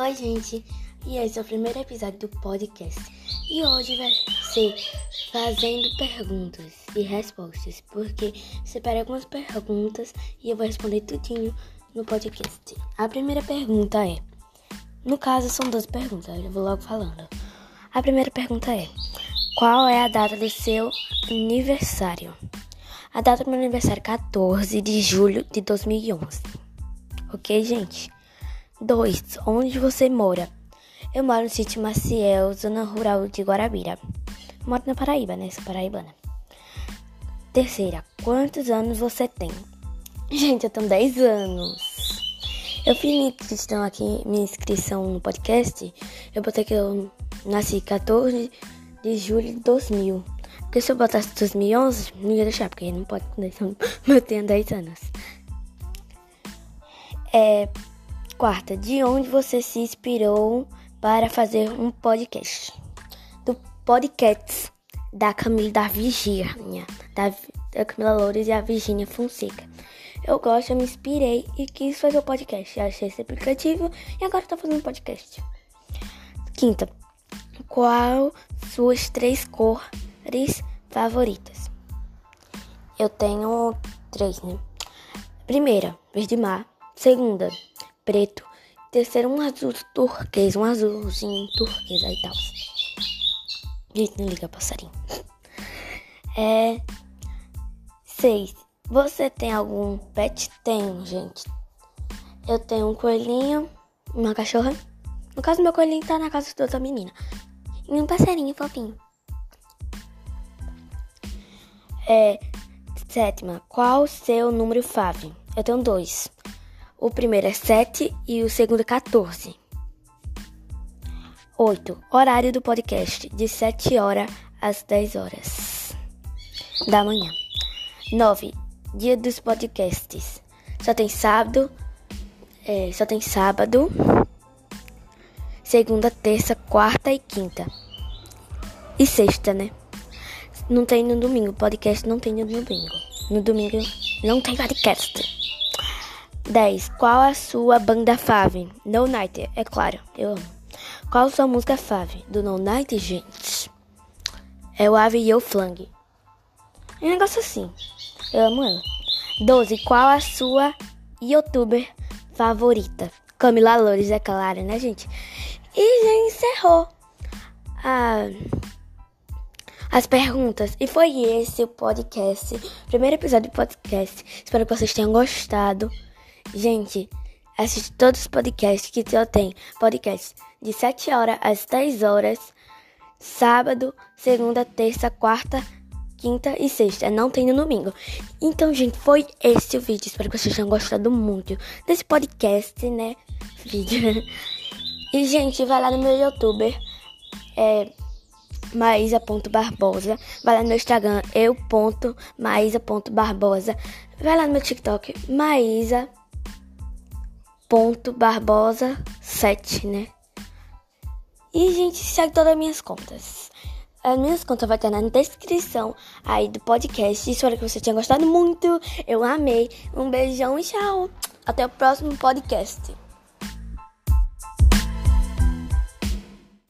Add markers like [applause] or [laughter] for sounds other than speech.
Oi, gente, e esse é o primeiro episódio do podcast. E hoje vai ser fazendo perguntas e respostas, porque separei algumas perguntas e eu vou responder tudinho no podcast. A primeira pergunta é: no caso, são duas perguntas, eu vou logo falando. A primeira pergunta é: qual é a data do seu aniversário? A data do meu aniversário é 14 de julho de 2011. Ok, gente? 2. Onde você mora? Eu moro no sítio Maciel, zona rural de Guarabira. Moro na Paraíba, né? Sou paraibana. Terceira. Quantos anos você tem? Gente, eu tenho 10 anos. Eu fiz minha inscrição aqui, minha inscrição no podcast. Eu botei que eu nasci 14 de julho de 2000. Porque se eu botasse 2011, não ia deixar, porque não pode 10 anos. [laughs] Eu tenho 10 anos. É, Quarta, de onde você se inspirou para fazer um podcast? Do podcast da Camila da Virgínia, da, da Camila Loures e a Virgínia Fonseca. Eu gosto, eu me inspirei e quis fazer o podcast. Achei esse aplicativo e agora estou fazendo podcast. Quinta, qual suas três cores favoritas? Eu tenho três, né? Primeira, verde mar. Segunda, preto. Terceiro, um azul turquês, um azulzinho turquesa e tal. Gente, não liga passarinho. É. Seis. Você tem algum pet? Tenho, gente. Eu tenho um coelhinho, uma cachorra. No caso, meu coelhinho tá na casa de outra menina. E um passarinho fofinho. É. Sétima. Qual o seu número fave? Eu tenho dois. O primeiro é 7 e o segundo é 14. 8. Horário do podcast, de 7 horas às 10 horas da manhã. 9. Dia dos podcasts. Só tem sábado. É, só tem sábado. Segunda, terça, quarta e quinta. E sexta, né? Não tem no domingo. Podcast não tem no domingo. No domingo não tem podcast. 10. Qual a sua banda fave? No Night, é claro, eu amo. Qual a sua música fave? Do No Night, gente? É o Ave e o Flang. É um negócio assim. Eu amo ela. 12. Qual a sua youtuber favorita? Camila Loures, é claro, né, gente? E já encerrou a, as perguntas. E foi esse o podcast. Primeiro episódio do podcast. Espero que vocês tenham gostado. Gente, assiste todos os podcasts que eu tenho. Podcast de 7 horas às 10 horas. Sábado, segunda, terça, quarta, quinta e sexta. Não tem no domingo. Então, gente, foi esse o vídeo. Espero que vocês tenham gostado muito desse podcast, né? Vídeo. [laughs] E, gente, vai lá no meu youtuber. É maísa.barbosa. Vai lá no meu Instagram, eu.maísa.barbosa. Vai lá no meu TikTok, maísa ponto Barbosa 7, né? E, gente, segue todas as minhas contas. As minhas contas vai estar na descrição aí do podcast. Espero que você tenha gostado muito. Eu amei. Um beijão e tchau. Até o próximo podcast.